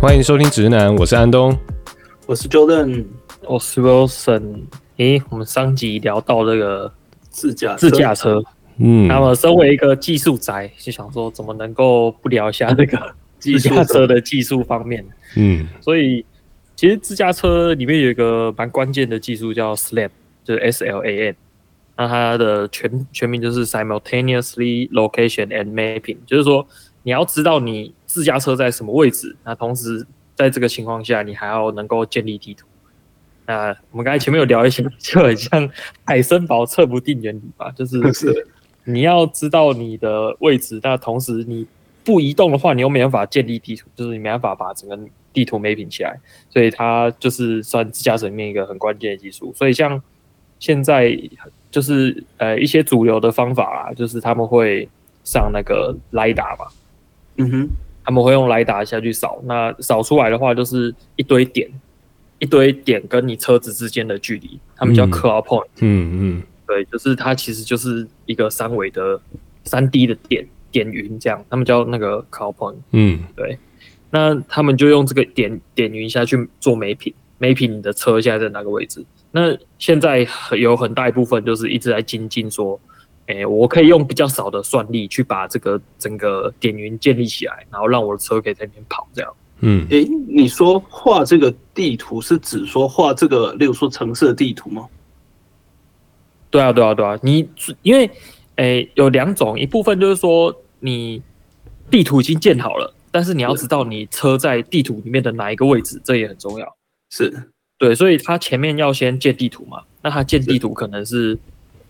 欢迎收听直男，我是安东，我是 Jordan，我是 Wilson。诶，我们上集聊到这个自驾自驾车，嗯，那么身为一个技术宅，就想说怎么能够不聊一下这个 自驾车的技术方面？嗯，所以其实自驾车里面有一个蛮关键的技术叫 SLAM，就是 S L A M。那它的全全名就是 Simultaneously Location and Mapping，就是说你要知道你自驾车在什么位置，那同时在这个情况下，你还要能够建立地图。那我们刚才前面有聊一些，就很像海森堡测不定原理吧，就是你要知道你的位置，但同时你不移动的话，你又没办法建立地图，就是你没办法把整个地图 mapping 起来，所以它就是算自驾车里面一个很关键的技术。所以像现在。就是呃一些主流的方法啊，就是他们会上那个雷达嘛，嗯哼，他们会用雷达下去扫，那扫出来的话就是一堆点，一堆点跟你车子之间的距离，他们叫 cloud point，嗯嗯，对，就是它其实就是一个三维的三 D 的点点云这样，他们叫那个 cloud point，嗯，对，那他们就用这个点点云下去做 mapping，mapping 你的车现在在哪个位置。那现在有很大一部分就是一直在精进，说，诶，我可以用比较少的算力去把这个整个点云建立起来，然后让我的车可以在那边跑，这样。嗯，诶，你说画这个地图是指说画这个，例如说城市的地图吗？对啊，对啊，对啊。你因为，诶，有两种，一部分就是说你地图已经建好了，但是你要知道你车在地图里面的哪一个位置，这也很重要。是。对，所以它前面要先建地图嘛，那它建地图可能是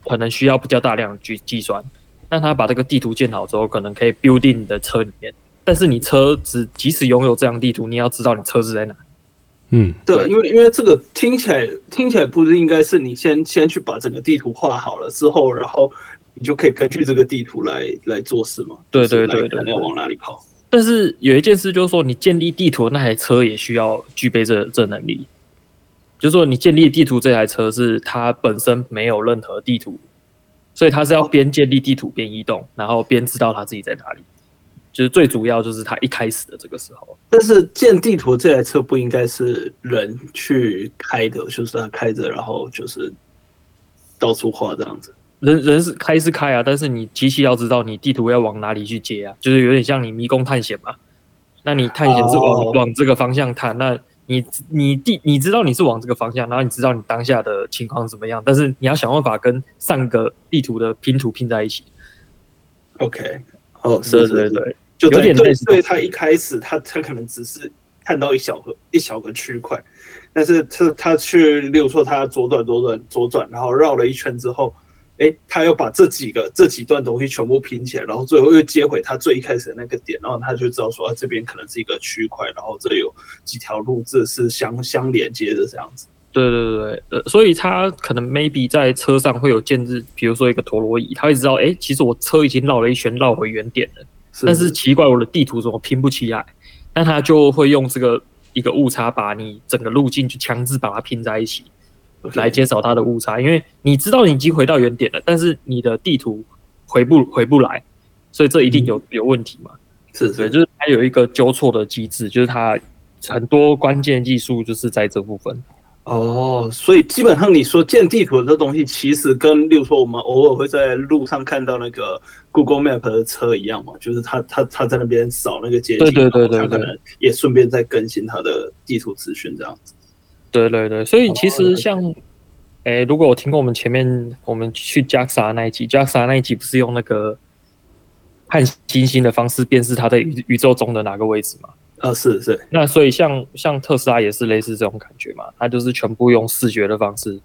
可能需要比较大量去计计算，那他把这个地图建好之后，可能可以 build in 你的车里面，但是你车子即使拥有这张地图，你要知道你车子在哪。嗯，对，因为因为这个听起来听起来不是应该是你先先去把整个地图画好了之后，然后你就可以根据这个地图来来做事吗？对对对对，你要往哪里跑？但是有一件事就是说，你建立地图的那台车也需要具备这这能力。就是说，你建立地图这台车是它本身没有任何地图，所以它是要边建立地图边移动，然后边知道它自己在哪里。就是最主要就是它一开始的这个时候。但是建地图这台车不应该是人去开的，就是它开着，然后就是到处画这样子。人人是开是开啊，但是你机器要知道你地图要往哪里去接啊，就是有点像你迷宫探险嘛。那你探险是往往这个方向探，那。你你地你知道你是往这个方向，然后你知道你当下的情况怎么样，但是你要想办法跟上个地图的拼图拼在一起。OK，哦，是是是，就有点类似。对，他一开始他他可能只是看到一小个一小个区块，但是他他去，例如说他左转左转左转，然后绕了一圈之后。哎，他又把这几个这几段东西全部拼起来，然后最后又接回他最一开始的那个点，然后他就知道说，啊，这边可能是一个区块，然后这里有几条路，这是相相连接的这样子。对对对对，呃，所以他可能 maybe 在车上会有建制，比如说一个陀螺仪，他会知道，哎，其实我车已经绕了一圈，绕回原点了，是但是奇怪，我的地图怎么拼不起来？那他就会用这个一个误差，把你整个路径就强制把它拼在一起。来减少它的误差，因为你知道你已经回到原点了，但是你的地图回不回不来，所以这一定有有问题嘛？是是，对，就是它有一个纠错的机制，就是它很多关键技术就是在这部分。哦，所以基本上你说建地图的这东西，其实跟例如说我们偶尔会在路上看到那个 Google Map 的车一样嘛，就是它它它在那边扫那个街景，对对对对，它可能也顺便在更新它的地图资讯这样子。对对对，所以其实像，诶、欸，如果我听过我们前面我们去 JAXA 那一集，JAXA 那一集不是用那个看星星的方式辨识它在宇宇宙中的哪个位置吗？啊，是是。那所以像像特斯拉也是类似这种感觉嘛，它就是全部用视觉的方式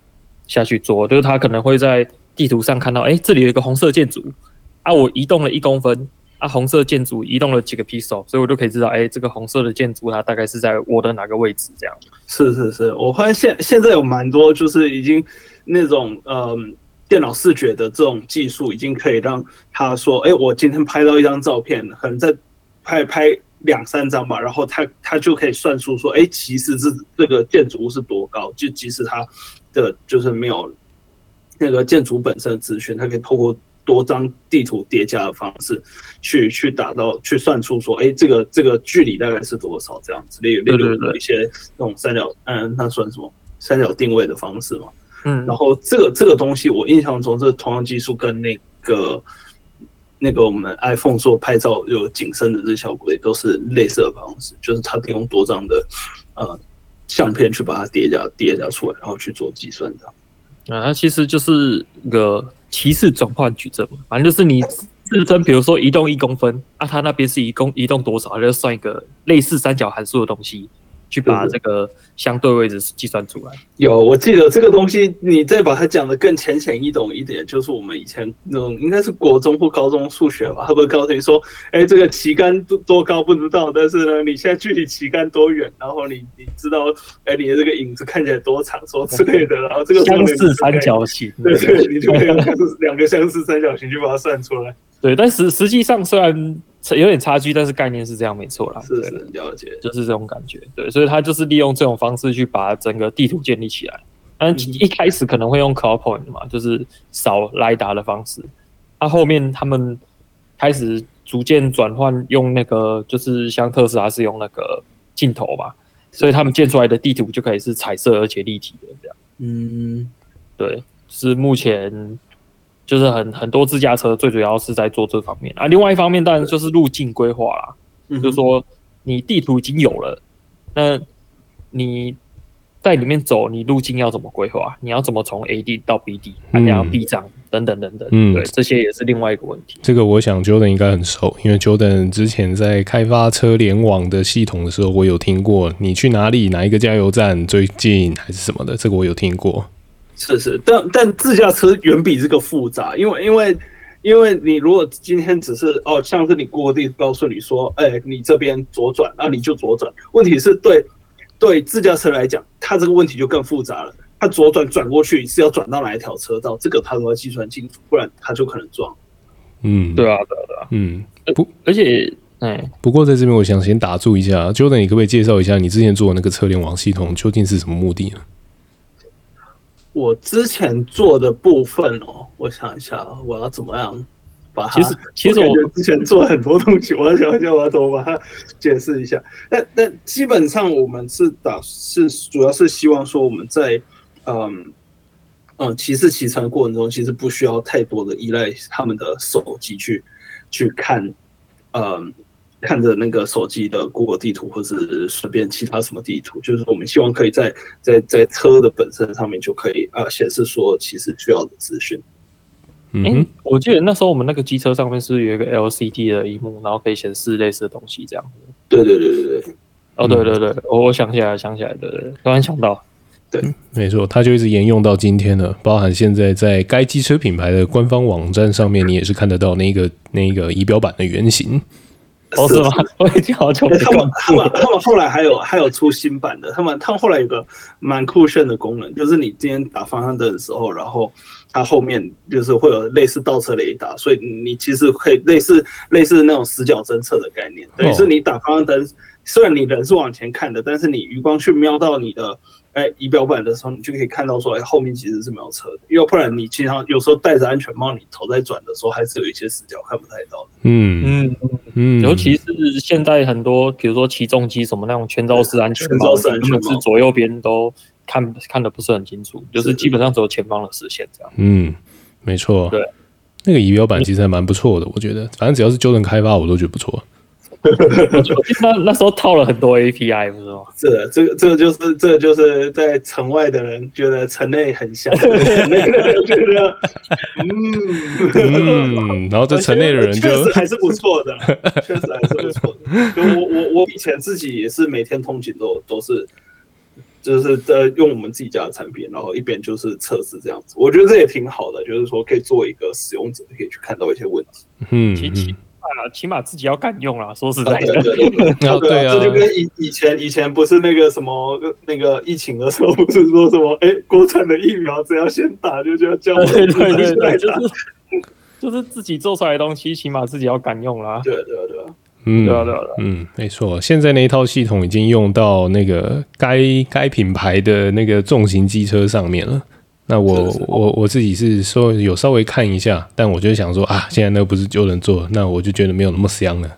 下去做，就是它可能会在地图上看到，哎、欸，这里有一个红色建筑，啊，我移动了一公分。啊，红色建筑移动了几个 pixel，所以我就可以知道，哎、这个红色的建筑它大概是在我的哪个位置？这样。是是是，我发现现现在有蛮多就是已经那种呃电脑视觉的这种技术，已经可以让他说，哎、我今天拍到一张照片，可能再拍拍两三张吧，然后他他就可以算出说，哎、其实是这个建筑物是多高，就即使它的就是没有那个建筑本身的资讯，它可以透过。多张地图叠加的方式去去打到去算出说，哎，这个这个距离大概是多少这样子，例如例如有一些那种三角，嗯，那算什么三角定位的方式嘛，嗯，然后这个这个东西我印象中这同样技术跟那个。那个我们 iPhone 做拍照有景深的这效果也都是类似的方式，就是它可以用多张的呃相片去把它叠加叠加出来，然后去做计算的。啊，它其实就是一个齐次转换矩阵嘛，反正就是你自身，比如说移动一公分，啊，它那边是移动移动多少，就算一个类似三角函数的东西。去把这个相对位置计算出来。有，我记得这个东西，你再把它讲得更浅显易懂一点，就是我们以前那种应该是国中或高中数学吧，他会告诉你说，哎，这个旗杆多多高不知道，但是呢，你现在距离旗杆多远，然后你你知道，哎，你的这个影子看起来多长，说之类的，然后这个相似三角形，对对，你就可以用两个相似三角形去把它算出来。对，但实实际上虽然。有点差距，但是概念是这样，没错啦。是是了解，就是这种感觉。对，所以他就是利用这种方式去把整个地图建立起来。但一开始可能会用 CloudPoint 嘛，就是扫 LiDAR 的方式。他后面他们开始逐渐转换用那个，就是像特斯拉是用那个镜头吧，所以他们建出来的地图就可以是彩色而且立体的这样。嗯，对，是目前。就是很很多自驾车最主要是在做这方面啊，另外一方面当然就是路径规划啦，就是说你地图已经有了，那你在里面走，你路径要怎么规划？你要怎么从 A 地到 B 地，还要避障等等等等，嗯，对，这些也是另外一个问题。这个我想 Jordan 应该很熟，因为 Jordan 之前在开发车联网的系统的时候，我有听过你去哪里哪一个加油站最近还是什么的，这个我有听过。是是，但但自驾车远比这个复杂，因为因为因为你如果今天只是哦，像是你过地告诉你说，哎、欸，你这边左转，那你就左转。问题是对对自驾车来讲，它这个问题就更复杂了。它左转转过去是要转到哪一条车道，这个它都要计算清楚，不然它就可能撞。嗯，对啊，对啊，对啊。嗯，不，而且，哎，不过在这边我想先打住一下，Jordan，你可不可以介绍一下你之前做的那个车联网系统究竟是什么目的呢？我之前做的部分哦，我想一下，我要怎么样把它？其实其实我之前做了很多东西，我要想一下我要怎么把它解释一下。但但基本上我们是打是主要是希望说我们在嗯嗯骑士骑乘的过程中，其实不需要太多的依赖他们的手机去去看嗯。看着那个手机的 Google 地图，或者是随便其他什么地图，就是我们希望可以在在在车的本身上面就可以啊显示说其实需要的资讯。嗯、欸，我记得那时候我们那个机车上面是有一个 LCD 的荧幕，然后可以显示类似的东西，这样。对对对对对。哦，对对对，我我想起来，想起来，对对，突然想到，对，没错，它就一直沿用到今天了，包含现在在该机车品牌的官方网站上面，你也是看得到那个那个仪表板的原型。哦，是吗？我已经好久没。他们他们他们后来还有还有出新版的，他们他们后来有个蛮酷炫的功能，就是你今天打方向灯的时候，然后它后面就是会有类似倒车雷达，所以你其实可以类似类似那种死角侦测的概念，等于是你打方向灯，虽然你人是往前看的，但是你余光去瞄到你的。哎，仪表板的时候，你就可以看到说，哎，后面其实是没有车的，因为不然你经常有时候戴着安全帽，你头在转的时候，还是有一些死角看不太到的。嗯嗯嗯，尤其是现在很多，比如说起重机什么那种全罩式安全帽，全罩式安全帽是左右边都看看的不是很清楚，就是基本上只有前方的视线这样。嗯，没错。对，那个仪表板其实还蛮不错的，我觉得，反正只要是 Jordan 开发，我都觉得不错。那那时候套了很多 API，不是吗？是的，这个这个就是这个就是在城外的人觉得城内很香，城内的人觉得嗯嗯，然后在城内的人就确实还是不错的，确实还是不错的。就我我我以前自己也是每天通勤都都是就是在用我们自己家的产品，然后一边就是测试这样子。我觉得这也挺好的，就是说可以做一个使用者可以去看到一些问题。嗯。啊，起码自己要敢用啦。说实在的，对对对。啊，这就跟以以前以前不是那个什么那个疫情的时候，不是说什么 哎，国产的疫苗只要先打，就就要叫我对对对对，就是 就是自己做出来的东西，起码自己要敢用啦。对对对，嗯，对啊对啊，嗯，没错，现在那一套系统已经用到那个该该品牌的那个重型机车上面了。那我我我自己是说有稍微看一下，但我就想说啊，现在那个不是就能做，那我就觉得没有那么香了。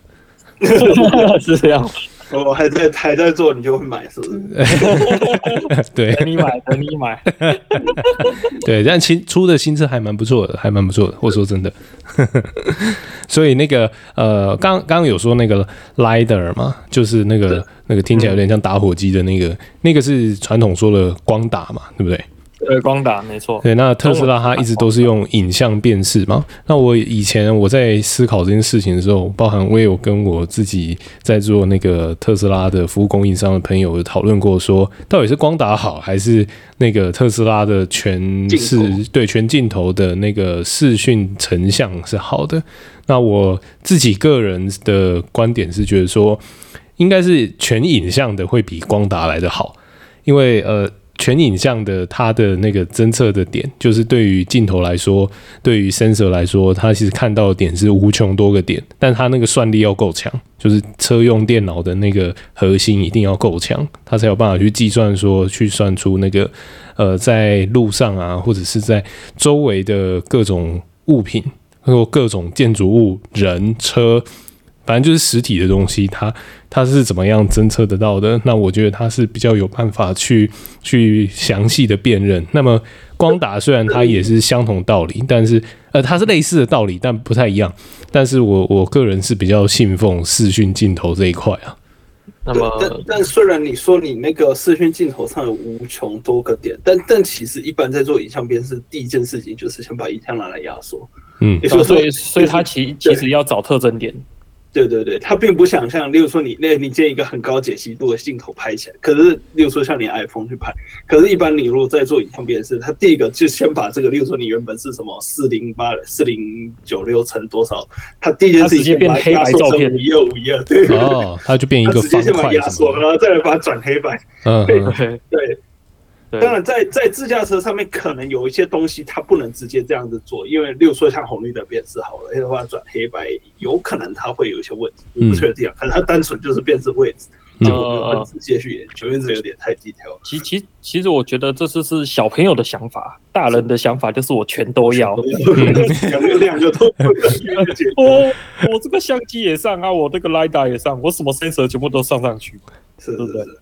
是这样。我还在还在做，你就会买，是不是？对，等你买，等你买。对，但新出的新车还蛮不错的，还蛮不错的。我说真的，所以那个呃，刚刚有说那个 LiDAR 嘛，就是那个那个听起来有点像打火机的那个，那个是传统说的光打嘛，对不对？对，光打没错。对，那特斯拉它一直都是用影像辨识嘛。那我以前我在思考这件事情的时候，包含我也有跟我自己在做那个特斯拉的服务供应商的朋友有讨论过，说到底是光打好，还是那个特斯拉的全视对全镜头的那个视讯成像是好的？那我自己个人的观点是觉得说，应该是全影像的会比光达来的好，因为呃。全影像的它的那个侦测的点，就是对于镜头来说，对于 sensor 来说，它其实看到的点是无穷多个点，但它那个算力要够强，就是车用电脑的那个核心一定要够强，它才有办法去计算说，去算出那个呃，在路上啊，或者是在周围的各种物品，或各种建筑物、人、车。反正就是实体的东西，它它是怎么样侦测得到的？那我觉得它是比较有办法去去详细的辨认。那么光打虽然它也是相同道理，但是呃它是类似的道理，但不太一样。但是我我个人是比较信奉视讯镜头这一块啊。那么，但但虽然你说你那个视讯镜头上有无穷多个点，但但其实一般在做影像辨识，第一件事情就是先把影像拿来压缩。嗯，所以所以所以它其其实要找特征点。对对对，它并不想像，例如说你那，你建一个很高解析度的镜头拍起来，可是例如说像你 iPhone 去拍，可是一般你如果在做影像辨识，它第一个就先把这个，例如说你原本是什么四零八四零九六乘多少，它第一件事情先把它压缩成五一二五一二，对。哦，它就变一个方块，直接先把压缩，然后再来把它转黑白，嗯，对对。当然在，在在自驾车上面，可能有一些东西它不能直接这样子做，因为例如说像红绿灯辨识好了，的话转黑白，有可能它会有一些问题，不确定啊。可能它单纯就是辨识位置，就很直接去研究，因为这有点太低调了。其其其实我觉得这是是小朋友的想法，大人的想法就是我全都要，两两个都 我我这个相机也上啊，我这个 LiDAR 也上，我什么 sensor 全部都上上去，是是是。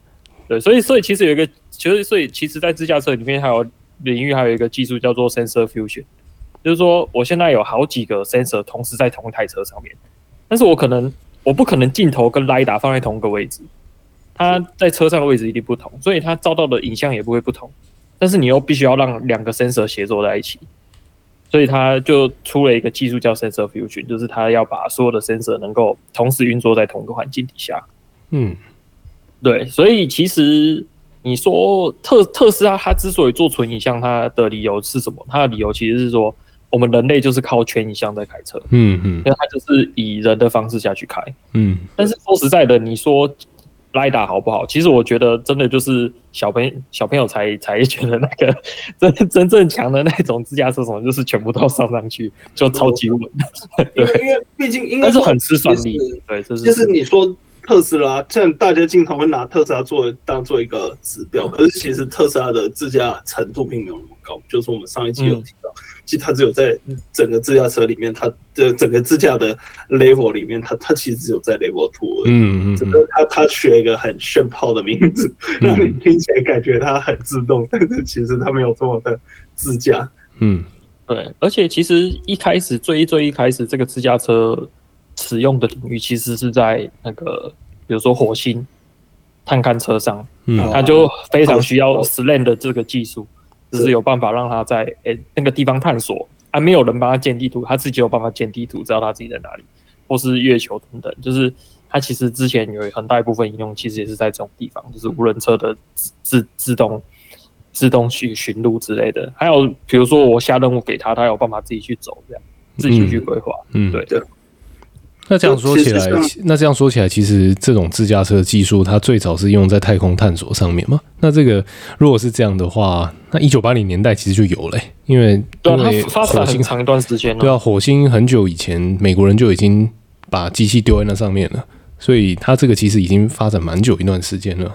对，所以所以其实有一个，其实所以其实，在自驾车里面还有领域还有一个技术叫做 sensor fusion，就是说我现在有好几个 sensor 同时在同一台车上面，但是我可能我不可能镜头跟 LiDAR 放在同一个位置，它在车上的位置一定不同，所以它照到的影像也不会不同，但是你又必须要让两个 sensor 协作在一起，所以它就出了一个技术叫 sensor fusion，就是它要把所有的 sensor 能够同时运作在同一个环境底下，嗯。对，所以其实你说特特斯拉它之所以做纯影像，它的理由是什么？它的理由其实是说，我们人类就是靠全影像在开车，嗯嗯，因为它就是以人的方式下去开，嗯。但是说实在的，你说 LiDAR 好不好？其实我觉得真的就是小朋友小朋友才才觉得那个真真正强的那种自驾车什么，就是全部都上上去就超级稳。因为因为毕竟应该是很吃算力，对，就是就是你说。特斯拉，虽然大家经常会拿特斯拉做当做一个指标，可是其实特斯拉的自驾程度并没有那么高。就是我们上一期有提到，其实它只有在整个自驾车里面，它的整个自驾的 level 里面，它它其实只有在 level two。嗯嗯，整个它它取了一个很炫炮的名字，让你听起来感觉它很自动，但是其实它没有这么的自驾。嗯，对，而且其实一开始最最一开始这个自驾车。使用的领域其实是在那个，比如说火星探勘车上，嗯，它就非常需要 SLAM 的这个技术，就是有办法让它在诶、欸、那个地方探索，还没有人帮他建地图，他自己有办法建地图，知道他自己在哪里，或是月球等等，就是它其实之前有很大一部分应用，其实也是在这种地方，就是无人车的自自自动自动去寻路之类的，还有比如说我下任务给他，他有办法自己去走，这样自己去规划，嗯，对。对。那这样说起来，那这样说起来，其实这种自驾车技术它最早是用在太空探索上面嘛？那这个如果是这样的话，那一九八零年代其实就有了，欸，因为因为火星长一段时间，对啊，火星很久以前美国人就已经把机器丢在那上面了，所以它这个其实已经发展蛮久一段时间了。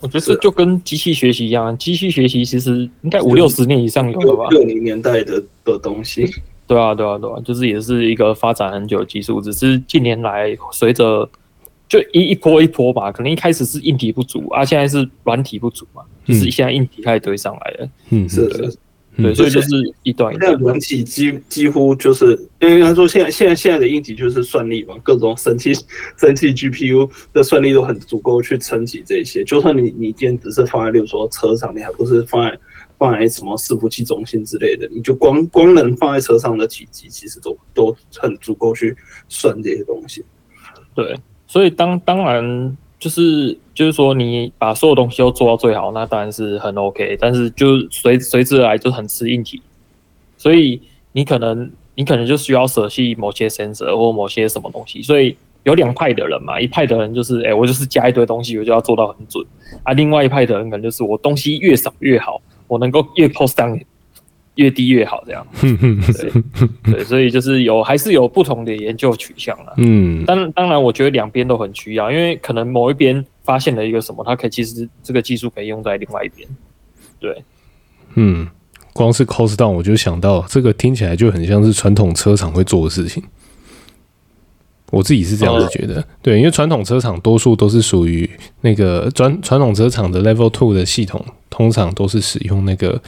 我觉得这就跟机器学习一样，机器学习其实应该五六十年以上有了吧？六零年代的的东西。对啊，对啊，对啊，就是也是一个发展很久的技术，只是近年来随着就一一波一波吧，可能一开始是硬体不足啊，现在是软体不足嘛，就是现在硬体开始堆上来了。嗯，是的。对，所以就是一段一段。现在软体几几乎就是，因为他说现在现在现在的硬体就是算力嘛，各种神器神器 GPU 的算力都很足够去撑起这些。就算你你今天只是放在，例如说车上，你还不是放在放在什么伺服器中心之类的，你就光光能放在车上的体积，其实都都很足够去算这些东西。对，所以当当然。就是就是说，你把所有东西都做到最好，那当然是很 OK。但是就随随之而来就很吃硬体，所以你可能你可能就需要舍弃某些 sensor 或某些什么东西。所以有两派的人嘛，一派的人就是，哎、我就是加一堆东西，我就要做到很准啊。另外一派的人可能就是，我东西越少越好，我能够越 cost down。越低越好，这样。对对，所以就是有还是有不同的研究取向了。嗯，当当然，我觉得两边都很需要，因为可能某一边发现了一个什么，它可以其实这个技术可以用在另外一边。对，嗯，光是 cost down，我就想到这个听起来就很像是传统车厂会做的事情。我自己是这样子觉得，对，因为传统车厂多数都是属于那个传传统车厂的 Level Two 的系统，通常都是使用那个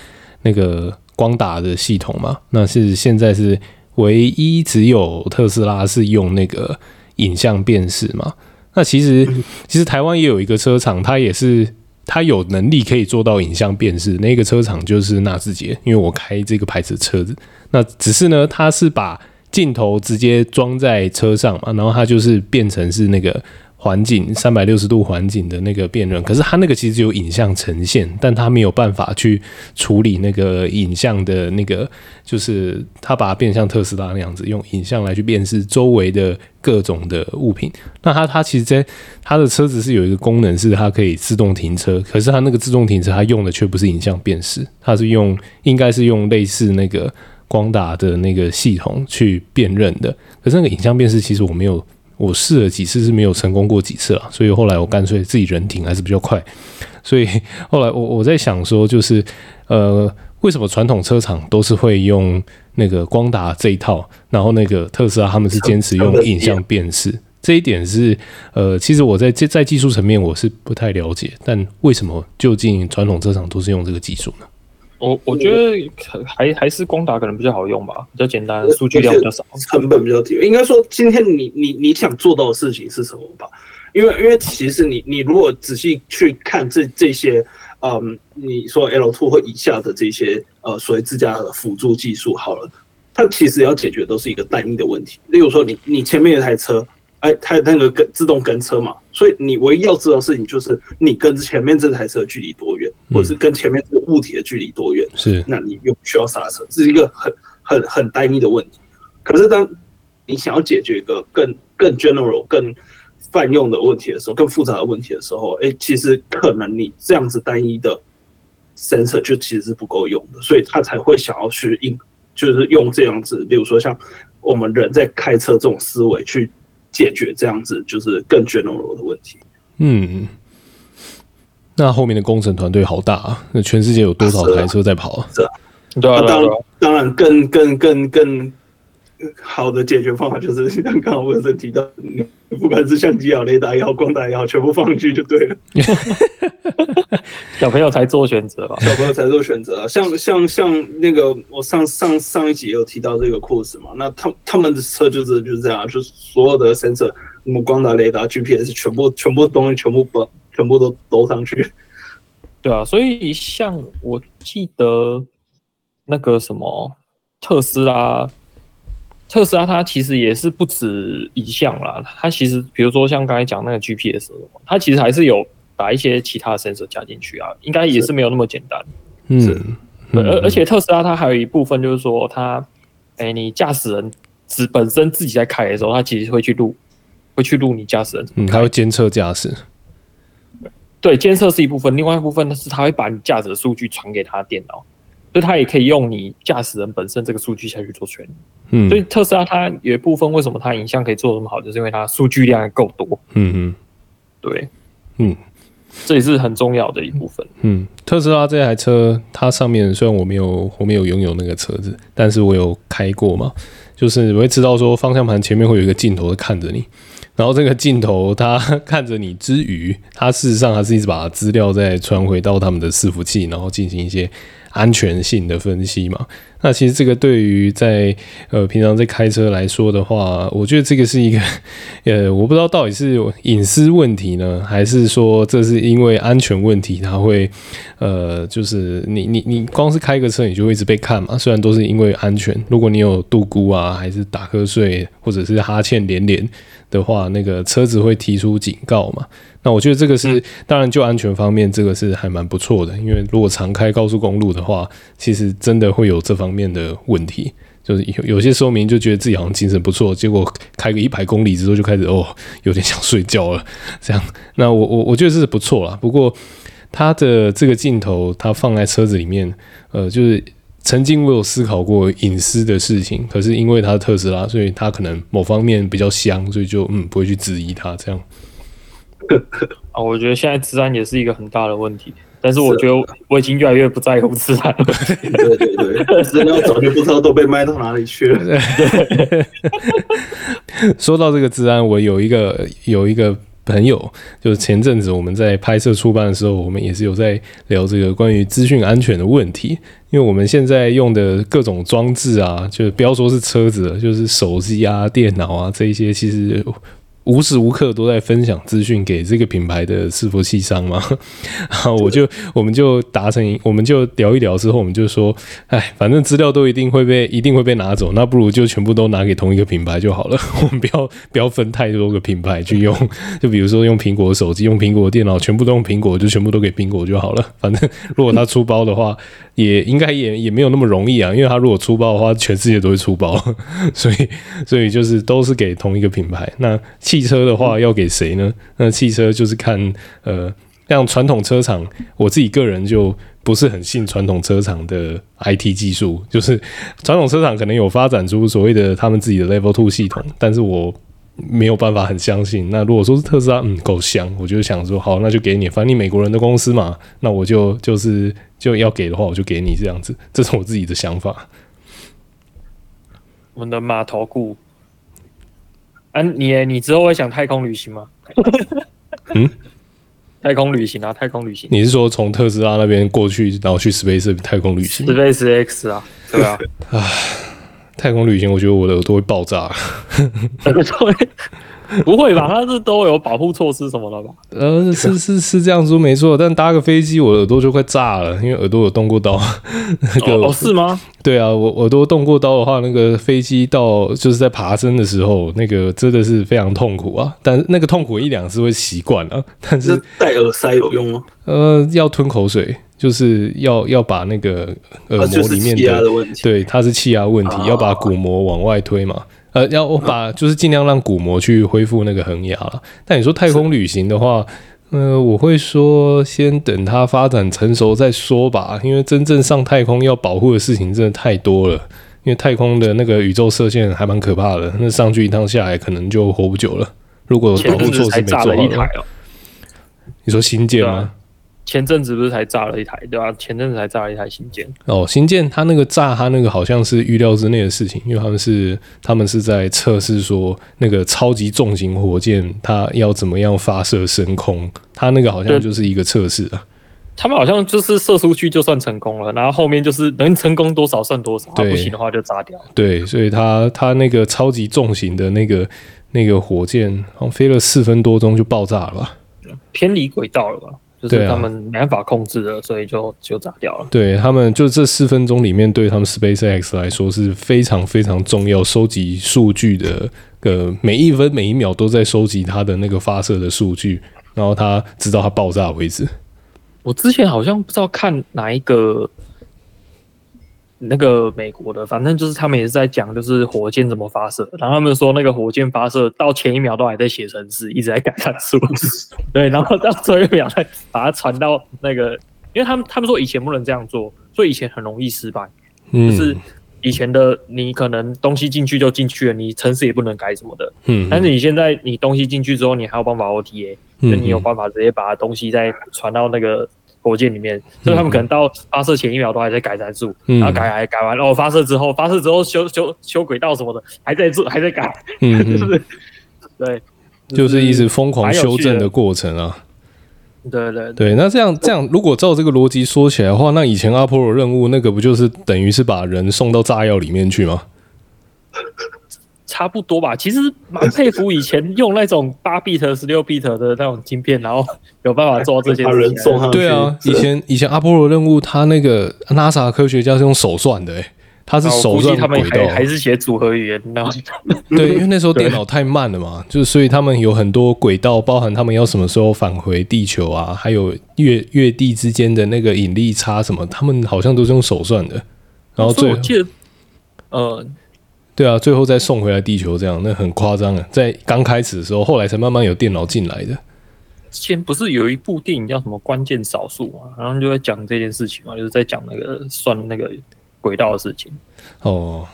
那个。光达的系统嘛，那是现在是唯一只有特斯拉是用那个影像辨识嘛。那其实 其实台湾也有一个车厂，它也是它有能力可以做到影像辨识，那个车厂就是纳智捷，因为我开这个牌子的车子。那只是呢，它是把镜头直接装在车上嘛，然后它就是变成是那个。环境三百六十度环境的那个辨认，可是它那个其实有影像呈现，但它没有办法去处理那个影像的那个，就是它把它变像特斯拉那样子，用影像来去辨识周围的各种的物品。那它它其实在它的车子是有一个功能，是它可以自动停车，可是它那个自动停车它用的却不是影像辨识，它是用应该是用类似那个光达的那个系统去辨认的。可是那个影像辨识其实我没有。我试了几次是没有成功过几次啊，所以后来我干脆自己人停还是比较快。所以后来我我在想说，就是呃，为什么传统车厂都是会用那个光达这一套，然后那个特斯拉他们是坚持用影像辨识？这一点是呃，其实我在在技术层面我是不太了解，但为什么究竟传统车厂都是用这个技术呢？我我觉得还还是光打可能比较好用吧，比较简单，数据量比较少，成本比较低。应该说，今天你你你想做到的事情是什么吧？因为因为其实你你如果仔细去看这这些，嗯，你说 L two 或以下的这些呃所谓自家的辅助技术，好了，它其实要解决都是一个单一的问题。例如说，你你前面有台车。哎，它那个跟自动跟车嘛，所以你唯一要知道的事情就是你跟前面这台车距离多远，或者是跟前面这个物体的距离多远。是，那你又不需要刹车，这是一个很很很单一的问题。可是当你想要解决一个更更 general、更泛用的问题的时候，更复杂的问题的时候，哎，其实可能你这样子单一的 sensor 就其实是不够用的，所以他才会想要去用，就是用这样子，比如说像我们人在开车这种思维去。解决这样子就是更 general 的问题。嗯，那后面的工程团队好大啊！那全世界有多少台车在跑啊？是啊，对啊，当然，当然更更更更好的解决方法就是像刚刚我有提到，不管是相机也好、雷达也好、光达也好，全部放进去就对了。小朋友才做选择吧？小朋友才做选择啊！像像像那个，我上上上一集也有提到这个故事嘛。那他他们的车就是就是这样，就是所有的 sensor，什么光达、雷达、GPS，全部全部东西全部把全部都兜上去。对啊，所以像我记得那个什么特斯拉，特斯拉它其实也是不止一项啦，它其实比如说像刚才讲那个 GPS，它其实还是有。把一些其他的 sensor 加进去啊，应该也是没有那么简单。嗯，而而且特斯拉它还有一部分就是说，它，哎、欸，你驾驶人自本身自己在开的时候，它其实会去录，会去录你驾驶人。嗯，它会监测驾驶。对，监测是一部分，另外一部分是它会把你驾驶的数据传给它电脑，所以它也可以用你驾驶人本身这个数据下去做权。嗯，所以特斯拉它有一部分为什么它影像可以做得这么好，就是因为它数据量够多。嗯嗯，对，嗯。这也是很重要的一部分。嗯，特斯拉这台车，它上面虽然我没有我没有拥有那个车子，但是我有开过嘛，就是我会知道说方向盘前面会有一个镜头在看着你，然后这个镜头它看着你之余，它事实上还是一直把资料再传回到他们的伺服器，然后进行一些安全性的分析嘛。那其实这个对于在呃平常在开车来说的话，我觉得这个是一个呃，我不知道到底是隐私问题呢，还是说这是因为安全问题，它会呃，就是你你你光是开个车，你就会一直被看嘛。虽然都是因为安全，如果你有度孤啊，还是打瞌睡，或者是哈欠连连的话，那个车子会提出警告嘛。那我觉得这个是，当然就安全方面，这个是还蛮不错的。因为如果常开高速公路的话，其实真的会有这方面的问题。就是有有些时候明明就觉得自己好像精神不错，结果开个一百公里之后就开始哦，有点想睡觉了。这样，那我我我觉得这是不错啦。不过它的这个镜头，它放在车子里面，呃，就是曾经我有思考过隐私的事情，可是因为它是特斯拉，所以它可能某方面比较香，所以就嗯不会去质疑它这样。啊，我觉得现在治安也是一个很大的问题，但是我觉得我已经越来越不在乎治安了。对对对，真的早就不知道都被卖到哪里去了。对说到这个治安，我有一个有一个朋友，就是前阵子我们在拍摄出版的时候，我们也是有在聊这个关于资讯安全的问题，因为我们现在用的各种装置啊，就是不要说是车子，就是手机啊、电脑啊这一些，其实。无时无刻都在分享资讯给这个品牌的伺服器商嘛，然后我就我们就达成，我们就聊一聊之后，我们就说，哎，反正资料都一定会被一定会被拿走，那不如就全部都拿给同一个品牌就好了。我们不要不要分太多个品牌去用，就比如说用苹果手机、用苹果电脑，全部都用苹果，就全部都给苹果就好了。反正如果他出包的话，也应该也也没有那么容易啊，因为他如果出包的话，全世界都会出包，所以所以就是都是给同一个品牌。那。汽车的话要给谁呢？那汽车就是看呃，像传统车厂，我自己个人就不是很信传统车厂的 IT 技术。就是传统车厂可能有发展出所谓的他们自己的 Level Two 系统，但是我没有办法很相信。那如果说是特斯拉，嗯，够香，我就想说好，那就给你。反正你美国人的公司嘛，那我就就是就要给的话，我就给你这样子。这是我自己的想法。我们的马头股。啊，你你之后会想太空旅行吗？嗯，太空旅行啊，太空旅行。你是说从特斯拉那边过去，然后去 Space 太空旅行？Space X 啊，对啊。啊，太空旅行，我觉得我的耳朵会爆炸。不会吧？他是都有保护措施什么的吧？呃，是是是这样说没错，但搭个飞机我耳朵就快炸了，因为耳朵有动过刀。那个哦，是吗？对啊，我耳朵动过刀的话，那个飞机到就是在爬升的时候，那个真的是非常痛苦啊。但那个痛苦一两次会习惯了，但是戴耳塞有用吗？呃，要吞口水，就是要要把那个耳膜里面的，啊、的问题，对，它是气压问题，啊、要把鼓膜往外推嘛。呃，要我把就是尽量让鼓膜去恢复那个恒牙了。但你说太空旅行的话，呃，我会说先等它发展成熟再说吧。因为真正上太空要保护的事情真的太多了。因为太空的那个宇宙射线还蛮可怕的，那上去一趟下来可能就活不久了。如果保护措施没做好你说新建吗？前阵子不是才炸了一台，对吧、啊？前阵子才炸了一台新舰哦，新舰它那个炸，它那个好像是预料之内的事情，因为他们是他们是在测试说那个超级重型火箭它要怎么样发射升空，它那个好像就是一个测试啊。他们好像就是射出去就算成功了，然后后面就是能成功多少算多少，不行的话就炸掉。对，所以它它那个超级重型的那个那个火箭，好像飞了四分多钟就爆炸了吧？偏离轨道了吧？就是他们没办法控制了，啊、所以就就炸掉了。对他们，就这四分钟里面，对他们 SpaceX 来说是非常非常重要，收集数据的，呃，每一分每一秒都在收集它的那个发射的数据，然后它直到它爆炸为止。我之前好像不知道看哪一个。那个美国的，反正就是他们也是在讲，就是火箭怎么发射。然后他们说，那个火箭发射到前一秒都还在写程式，一直在改参数。对，然后到最后一秒再把它传到那个，因为他们他们说以前不能这样做，所以以前很容易失败。嗯，就是以前的你可能东西进去就进去了，你程式也不能改什么的。嗯，但是你现在你东西进去之后，你还有办法 OTA，就你有办法直接把东西再传到那个火箭里面，所以他们可能到发射前一秒都还在改参数，然后改改改完，然后发射之后，发射之后修修修轨道什么的，还在做，还在改，嗯，就是对，就是一直疯狂修正的过程啊。对对对，那这样这样，如果照这个逻辑说起来的话，那以前阿波罗任务那个不就是等于是把人送到炸药里面去吗？差不多吧，其实蛮佩服以前用那种八 bit、十六 bit 的那种晶片，然后有办法做到这些。对啊，以前以前阿波罗任务，他那个 NASA 科学家是用手算的，哎，他是手算轨道，他们还还是写组合语言，然后对，因为那时候电脑太慢了嘛，就是所以他们有很多轨道，包含他们要什么时候返回地球啊，还有月月地之间的那个引力差什么，他们好像都是用手算的。然后最后，呃。对啊，最后再送回来地球，这样那很夸张啊！在刚开始的时候，后来才慢慢有电脑进来的。之前不是有一部电影叫什么《关键少数》嘛，然后就在讲这件事情嘛，就是在讲那个算那个轨道的事情。哦，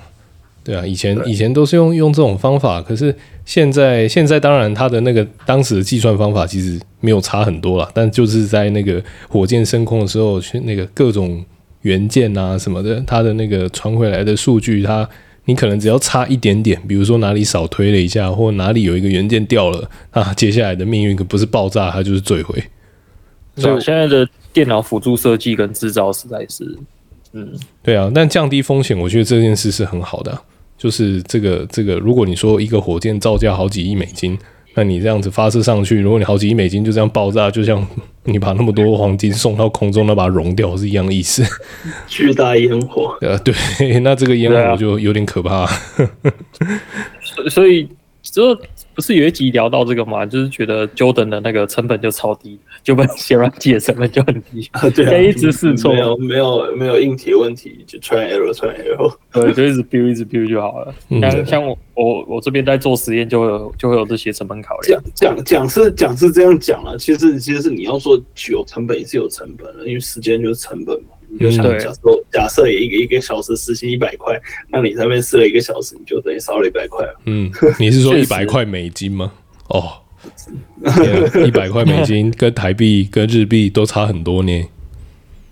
对啊，以前以前都是用用这种方法，可是现在现在当然它的那个当时的计算方法其实没有差很多了，但就是在那个火箭升空的时候，去那个各种元件啊什么的，它的那个传回来的数据，它。你可能只要差一点点，比如说哪里少推了一下，或哪里有一个元件掉了，那，接下来的命运可不是爆炸，它就是坠毁。所以现在的电脑辅助设计跟制造实在是，嗯，对啊，但降低风险，我觉得这件事是很好的啊。就是这个这个，如果你说一个火箭造价好几亿美金。那你这样子发射上去，如果你好几亿美金就这样爆炸，就像你把那么多黄金送到空中，那把它熔掉是一样的意思。巨大烟火。呃，对，那这个烟火就有点可怕。所所以，就。不是有一集聊到这个嘛？就是觉得 Jordan 的那个成本就超低，就本写软体的成本就很低啊。对啊，一直试错，没有没有没有硬体问题，就 try error try error，对，就一直 build 一直 build 就好了。像、嗯、像我我我这边在做实验，就会有就会有这些成本考量。讲讲讲是讲是这样讲了，其实其实是你要说有成本也是有成本的，因为时间就是成本嘛。就像假设假设一个一个小时时薪一百块，那你那边试了一个小时，你就等于少了一百块。嗯，你是说一百块美金吗？哦，一百块美金跟台币跟日币都差很多呢。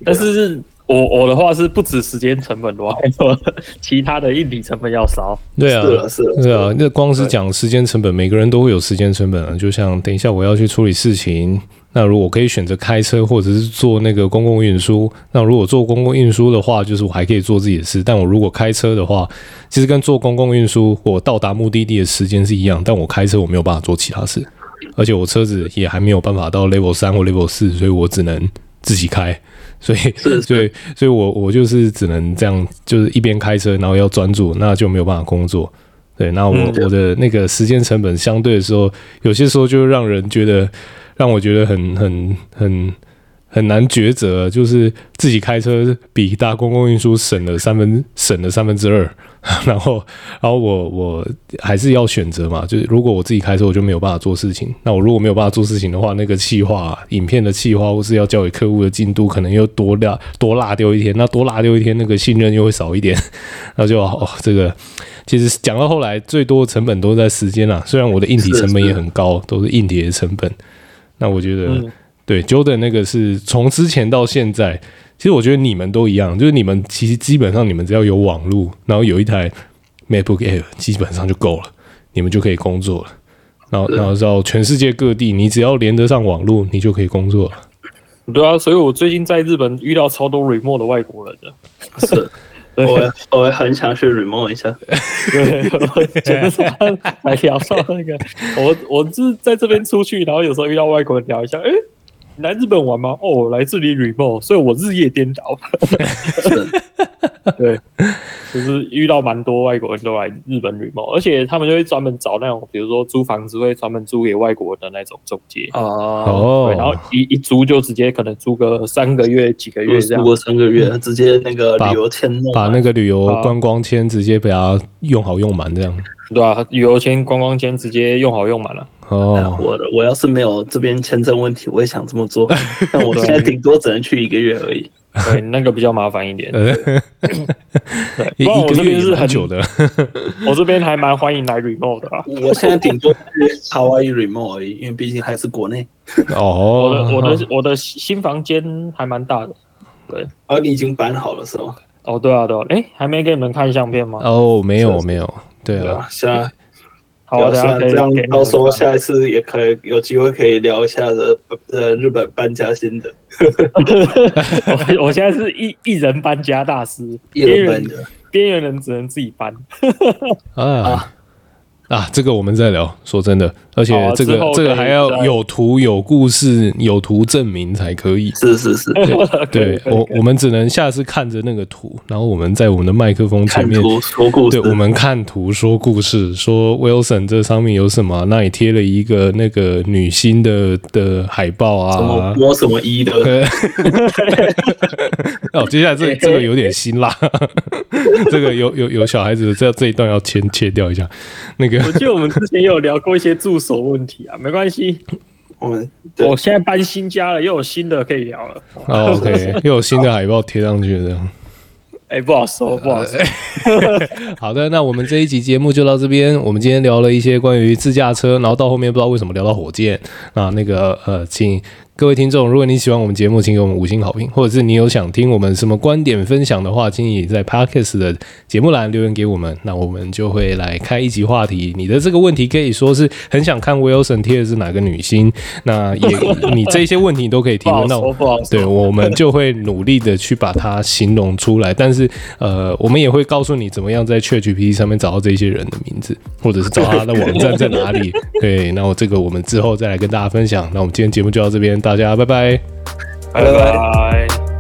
但是我我的话是不止时间成本的话，还说其他的硬体成本要少。对啊，是啊，是啊，对啊。那光是讲时间成本，每个人都会有时间成本啊。就像等一下我要去处理事情。那如果可以选择开车，或者是坐那个公共运输，那如果坐公共运输的话，就是我还可以做自己的事。但我如果开车的话，其实跟坐公共运输，我到达目的地的时间是一样，但我开车我没有办法做其他事，而且我车子也还没有办法到 level 三或 level 四，所以我只能自己开。所以，所以，所以我我就是只能这样，就是一边开车，然后要专注，那就没有办法工作。对，那我我的那个时间成本相对的时候，有些时候就让人觉得。让我觉得很很很很难抉择，就是自己开车比搭公共运输省了三分省了三分之二，然后然后我我还是要选择嘛，就是如果我自己开车，我就没有办法做事情。那我如果没有办法做事情的话，那个企划影片的企划或是要交给客户的进度，可能又多落多落丢一天，那多落丢一天，那个信任又会少一点，那就哦这个其实讲到后来，最多的成本都在时间啦。虽然我的硬体成本也很高，都是硬体的成本。那我觉得，嗯、对 Jordan 那个是从之前到现在，其实我觉得你们都一样，就是你们其实基本上你们只要有网络，然后有一台 MacBook Air，基本上就够了，你们就可以工作了。然后，然后到全世界各地，你只要连得上网络，你就可以工作了。对啊，所以我最近在日本遇到超多 remote 的外国人的。是。我我很想去 remote 一下，对，我觉得是来聊上那个，我我是在这边出去，然后有时候遇到外国人聊一下，哎、欸，你来日本玩吗？哦，来这里 remote，所以我日夜颠倒。对，就是遇到蛮多外国人都来日本旅游，而且他们就会专门找那种，比如说租房子会专门租给外国人的那种中介。哦，然后一一租就直接可能租个三个月、几个月这样，租个三个月，直接那个旅游签，把那个旅游观光签直接给他用好用满这样，对啊，旅游签、观光签直接用好用满了。哦，我我要是没有这边签证问题，我也想这么做，但我现在顶多只能去一个月而已。对，那个比较麻烦一点。对，不然我这边是很久的，我这边还蛮欢迎来 remote 的啊。我现在顶多是 Hawaii remote 而已，因为毕竟还是国内。哦，我的我的我的新房间还蛮大的。对，而你已经搬好了是吗？哦，对啊，对啊。哎，还没给你们看相片吗？哦，没有，没有。对啊，是啊。好，这样这样，到时候下一次也可以有机会可以聊一下的，呃，日本搬家心得。我我现在是一一人搬家大师，边缘人边缘人只能自己搬。啊。啊，这个我们再聊。说真的，而且这个这个还要有图、有故事、有图证明才可以。是是是，对 我我们只能下次看着那个图，然后我们在我们的麦克风前面说故事。对，我们看图说故事，说 Wilson 这上面有什么？那里贴了一个那个女星的的海报啊，什么摸什么一的。哦，接下来这 这个有点辛辣，这个有有有小孩子，这这一段要切切掉一下，那个。我记得我们之前有聊过一些住所问题啊，没关系，我们我现在搬新家了，又有新的可以聊了。Oh, OK，又有新的海报贴上去了。哎、欸，不好说，不好说。好的，那我们这一集节目就到这边。我们今天聊了一些关于自驾车，然后到后面不知道为什么聊到火箭啊，那个呃，请。各位听众，如果你喜欢我们节目，请给我们五星好评，或者是你有想听我们什么观点分享的话，请你在 Podcast 的节目栏留言给我们，那我们就会来开一集话题。你的这个问题可以说是很想看 Wilson 贴的是哪个女星，那也你这些问题都可以提问到，对，我们就会努力的去把它形容出来。但是呃，我们也会告诉你怎么样在 ChatGPT 上面找到这些人的名字，或者是找他的网站在哪里。对，那我这个我们之后再来跟大家分享。那我们今天节目就到这边。大家拜拜，拜拜。